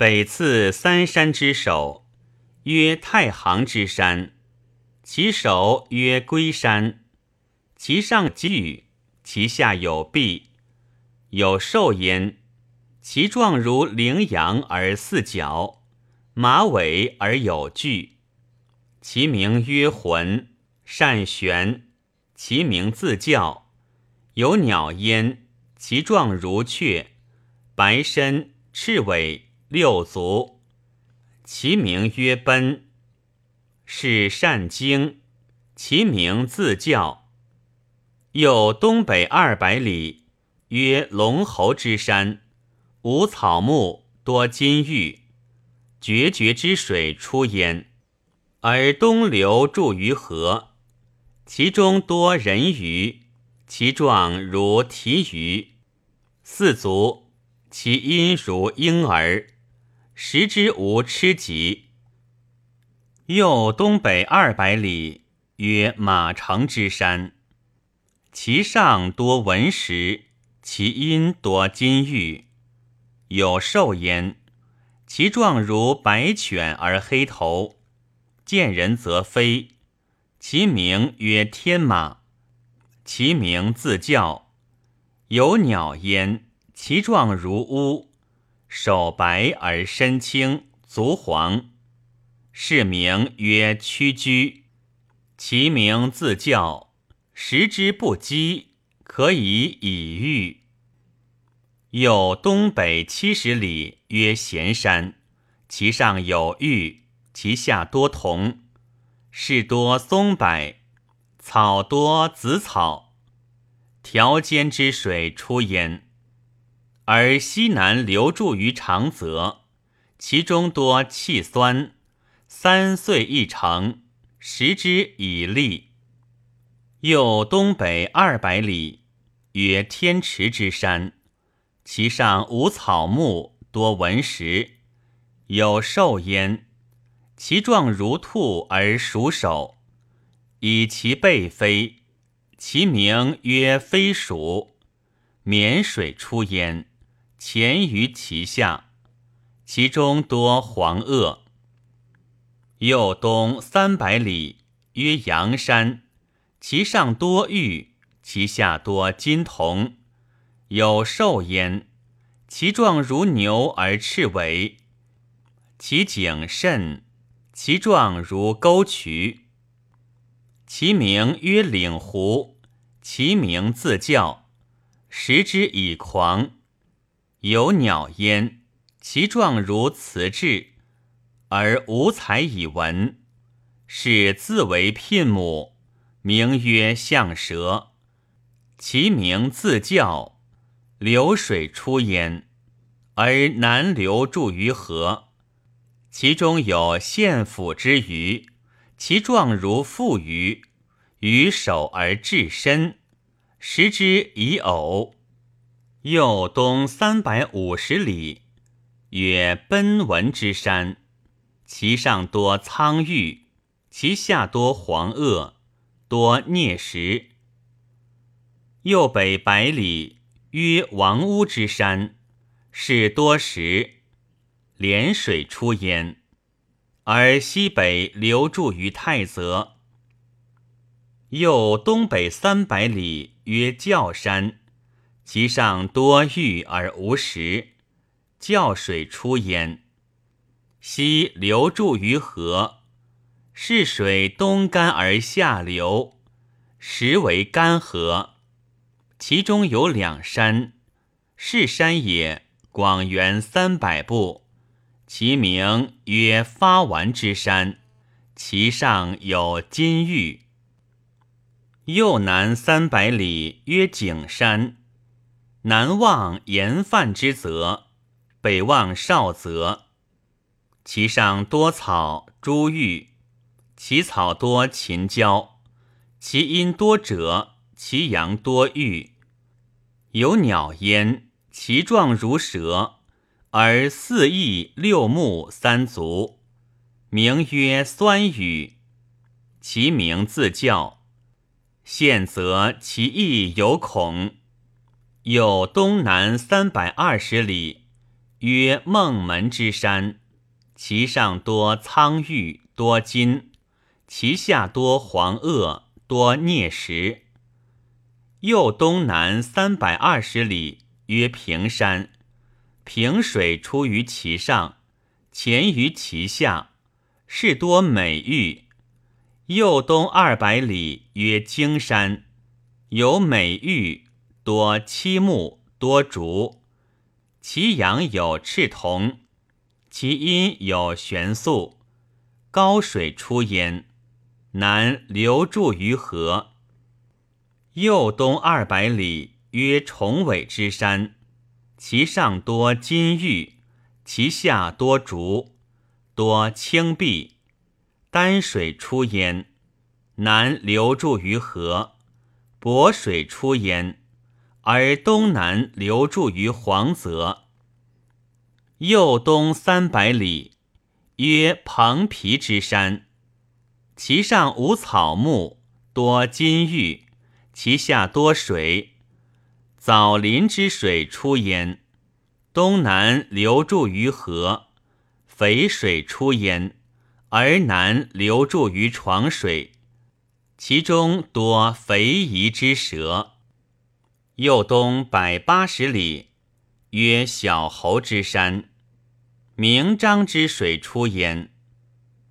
北次三山之首，曰太行之山，其首曰龟山，其上巨，其下有壁，有兽焉。其状如羚羊而四角，马尾而有距。其名曰浑，善旋。其名自叫，有鸟焉。其状如雀，白身，赤尾，六足。其名曰奔，是善经。其名自叫。又东北二百里，曰龙侯之山。无草木，多金玉，决绝之水出焉，而东流注于河。其中多人鱼，其状如提鱼，四足，其音如婴儿，食之无吃疾。又东北二百里，曰马城之山，其上多文石，其阴多金玉。有兽焉，其状如白犬而黑头，见人则飞。其名曰天马，其名自叫。有鸟焉，其状如乌，手白而身青，足黄。是名曰屈居。其名自叫，食之不饥，可以以御。又东北七十里，曰咸山，其上有玉，其下多铜，是多松柏，草多紫草，条间之水出焉。而西南流注于长泽，其中多气酸，三岁一成，食之以利。又东北二百里，曰天池之山。其上无草木，多文石，有兽焉。其状如兔而属首，以其背飞。其名曰飞鼠。绵水出焉，潜于其下。其中多黄鳄。右东三百里，曰阳山。其上多玉，其下多金铜。有兽焉，其状如牛而赤尾，其颈甚，其状如沟渠。其名曰岭狐，其名自叫，食之以狂。有鸟焉，其状如雌雉，而无才以文，是自为牝母，名曰象蛇。其名自叫。流水出焉，而南流注于河。其中有献府之鱼，其状如腹鱼，鱼首而至身，食之以偶。右东三百五十里，曰奔文之山，其上多苍玉，其下多黄垩，多啮石。右北百里。曰王屋之山，是多石，连水出焉，而西北流注于太泽。右东北三百里，曰教山，其上多玉而无石，教水出焉，西流注于河，是水东干而下流，实为干河。其中有两山，是山也，广圆三百步，其名曰发丸之山，其上有金玉。右南三百里，曰景山，南望盐饭之泽，北望少泽，其上多草珠玉，其草多秦椒，其阴多赭。其阳多玉，有鸟焉，其状如蛇，而四翼六目三足，名曰酸雨。其名自叫。现则其翼有孔。有东南三百二十里，曰孟门之山，其上多苍玉，多金；其下多黄垩，多镍石。右东南三百二十里，曰平山，平水出于其上，潜于其下，是多美玉。右东二百里，曰荆山，有美玉，多漆木，多竹。其阳有赤铜，其阴有玄素，高水出焉，南流注于河。右东二百里，曰重尾之山，其上多金玉，其下多竹，多青碧，丹水出焉，南流注于河，薄水出焉。而东南流注于黄泽，右东三百里，曰蓬皮之山，其上无草木，多金玉，其下多水，枣林之水出焉，东南流注于河，肥水出焉，而南流注于床水，其中多肥夷之蛇。右东百八十里，曰小侯之山，明章之水出焉，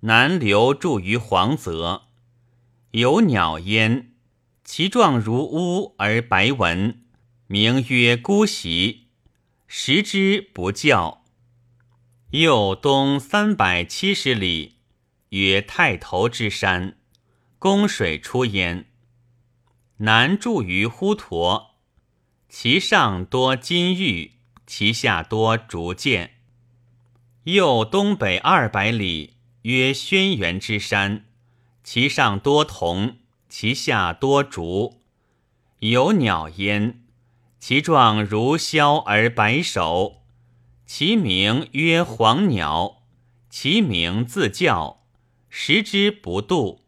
南流注于黄泽，有鸟焉，其状如乌而白纹，名曰孤席，食之不教。右东三百七十里，曰太头之山，宫水出焉，南注于滹沱。其上多金玉，其下多竹剑。右东北二百里，曰轩辕之山，其上多铜，其下多竹。有鸟焉，其状如枭而白首，其名曰黄鸟，其名自叫，食之不度。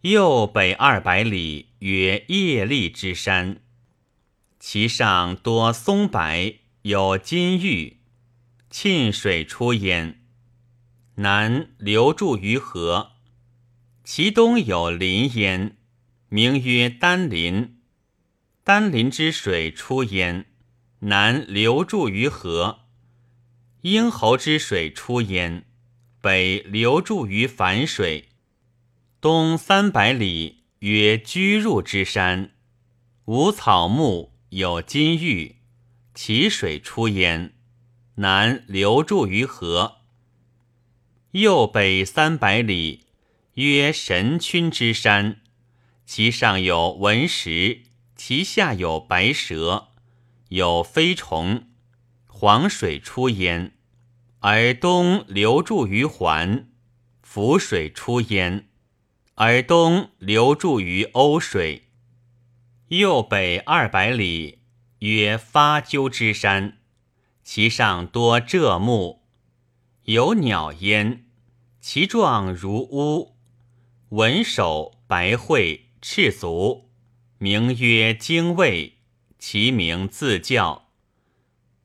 右北二百里，曰叶利之山。其上多松柏，有金玉，沁水出焉，南流注于河。其东有林焉，名曰丹林。丹林之水出焉，南流注于河。鹰侯之水出焉，北流注于樊水。东三百里，曰居入之山，无草木。有金玉，其水出焉，南流注于河。右北三百里，曰神君之山，其上有文石，其下有白蛇，有飞虫。黄水出焉，而东流注于环；浮水出焉，而东流注于瓯水。右北二百里，曰发鸠之山，其上多柘木，有鸟焉，其状如乌，文首白喙，赤足，名曰精卫，其名自叫。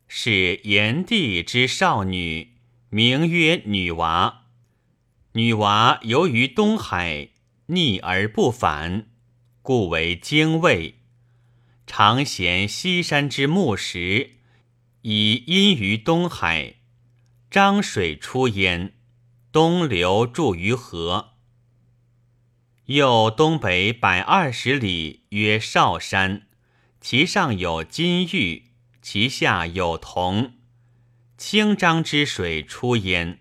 是炎帝之少女，名曰女娃。女娃游于东海，逆而不返。故为精卫，常衔西山之木石，以阴于东海。漳水出焉，东流注于河。又东北百二十里，曰少山，其上有金玉，其下有铜。清漳之水出焉，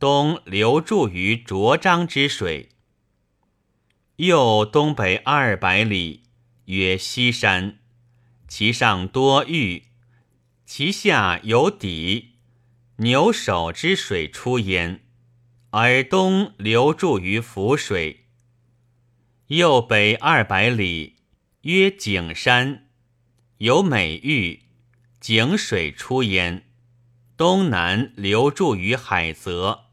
东流注于浊漳之水。右东北二百里，曰西山，其上多玉，其下有底。牛首之水出焉，而东流注于涪水。右北二百里，曰景山，有美玉，景水出焉，东南流注于海泽。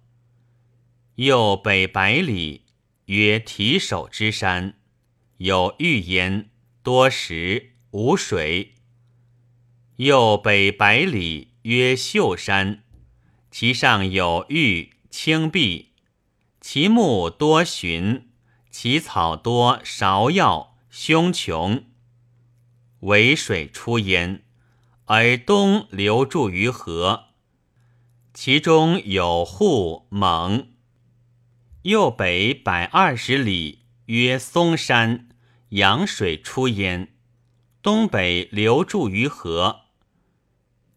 右北百里。曰提手之山，有玉焉，多石，无水。右北百里，曰秀山，其上有玉青碧，其木多寻，其草多芍药凶穷。为水出焉，而东流注于河，其中有户蒙。右北百二十里，曰嵩山，阳水出焉，东北流注于河。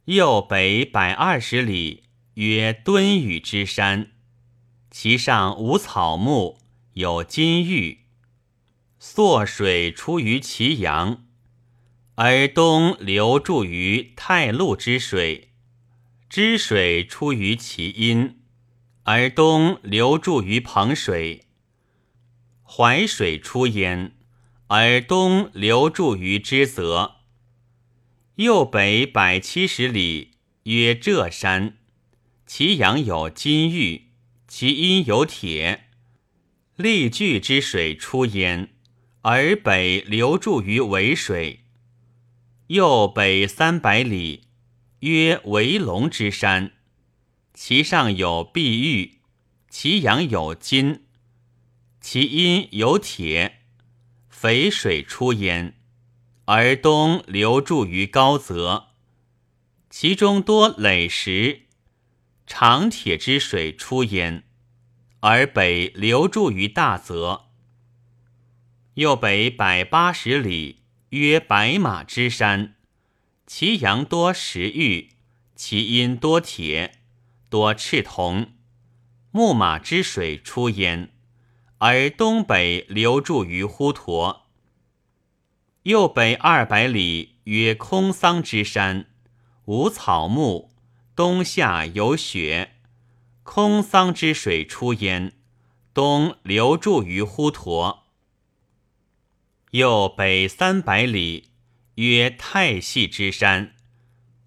右北百二十里，曰敦宇之山，其上无草木，有金玉。朔水出于其阳，而东流注于太路之水；支水出于其阴，而东流注于彭水；淮水出焉，而东流注于之泽。右北百七十里，曰浙山，其阳有金玉，其阴有铁。利聚之水出焉，而北流注于渭水。右北三百里，曰为龙之山，其上有碧玉，其阳有金，其阴有铁。肥水出焉。而东流注于高泽，其中多垒石，长铁之水出焉；而北流注于大泽。右北百八十里，曰白马之山，其阳多石玉，其阴多铁，多赤铜。木马之水出焉，而东北流注于滹沱。右北二百里，曰空桑之山，无草木，冬夏有雪。空桑之水出焉，东流注于滹沱。右北三百里，曰太系之山，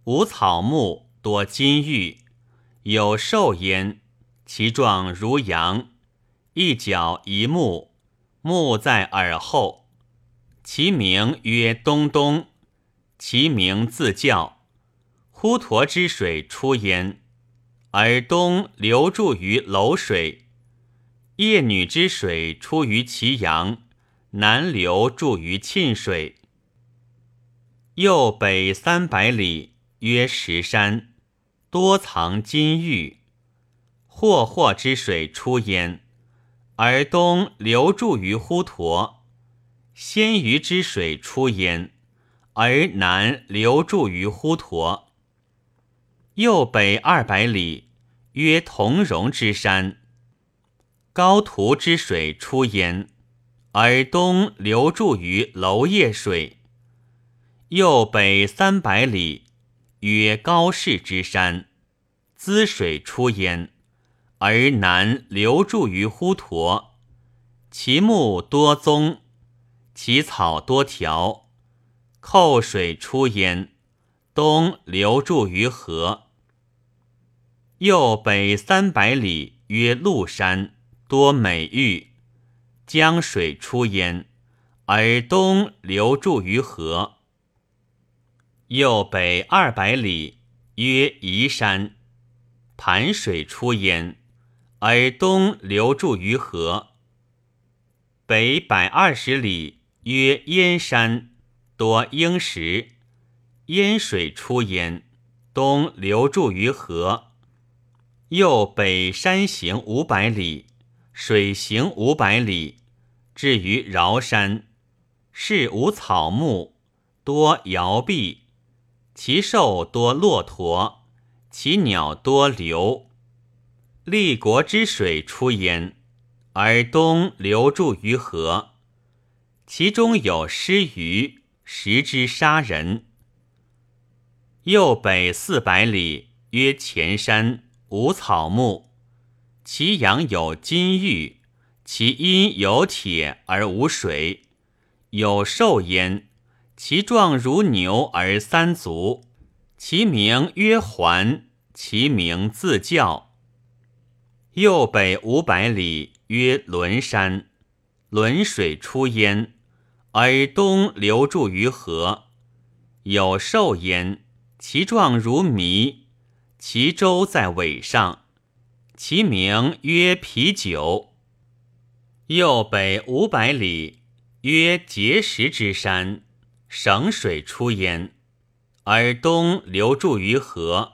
无草木，多金玉，有兽焉，其状如羊，一角一目，目在耳后。其名曰东东，其名自叫。滹沱之水出焉，而东流注于娄水。夜女之水出于其阳，南流注于沁水。右北三百里，曰石山，多藏金玉。霍霍之水出焉，而东流注于滹沱。鲜鱼之水出焉，而南流注于滹沱。右北二百里，曰同荣之山。高图之水出焉，而东流注于娄烨水。右北三百里，曰高氏之山。滋水出焉，而南流注于滹沱。其木多棕。其草多条，寇水出焉，东流注于河。右北三百里，曰麓山，多美玉。江水出焉，而东流注于河。右北二百里，曰夷山，盘水出焉，而东流注于河。北百二十里。曰燕山，多鹰石，燕水出焉，东流注于河。右北山行五百里，水行五百里，至于饶山，是无草木，多摇壁，其兽多骆驼，其鸟多流。立国之水出焉，而东流注于河。其中有失鱼，食之杀人。右北四百里，曰前山，无草木，其阳有金玉，其阴有铁而无水，有兽焉，其状如牛而三足，其名曰环，其名自叫。右北五百里，曰轮山，轮水出焉。而东流注于河，有兽焉，其状如麋，其周在尾上，其名曰啤酒。右北五百里，曰碣石之山，省水出焉，而东流注于河。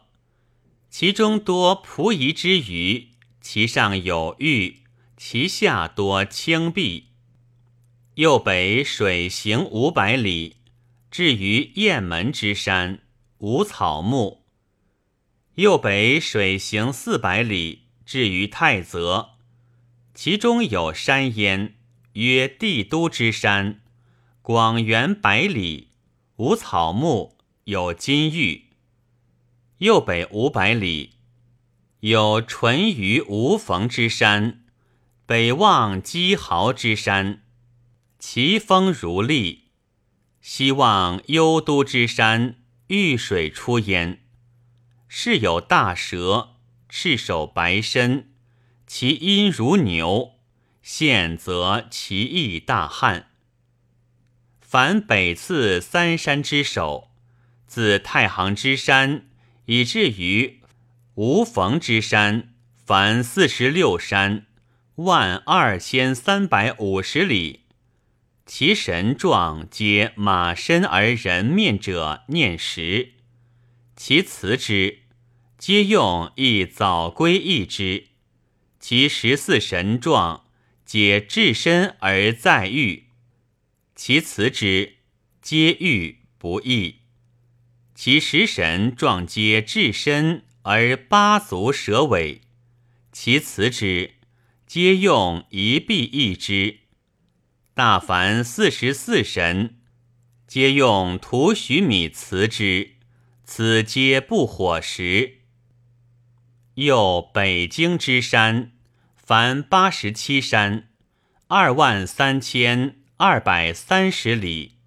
其中多蒲夷之鱼，其上有玉，其下多青碧。右北水行五百里，至于雁门之山，无草木。右北水行四百里，至于太泽，其中有山焉，曰帝都之山，广元百里，无草木，有金玉。右北五百里，有淳于无逢之山，北望积豪之山，其峰如立；西望幽都之山，遇水出焉。是有大蛇，赤首白身，其音如牛；现则其翼大汉。凡北次三山之首，自太行之山。以至于无逢之山，凡四十六山，万二千三百五十里，其神状皆马身而人面者，念十。其辞之，皆用一早归一之。其十四神状，皆至身而在欲。其辞之，皆欲不义。其食神状皆至身而八足蛇尾，其辞之，皆用一臂一之。大凡四十四神，皆用土许米辞之，此皆不火食。又北京之山，凡八十七山，二万三千二百三十里。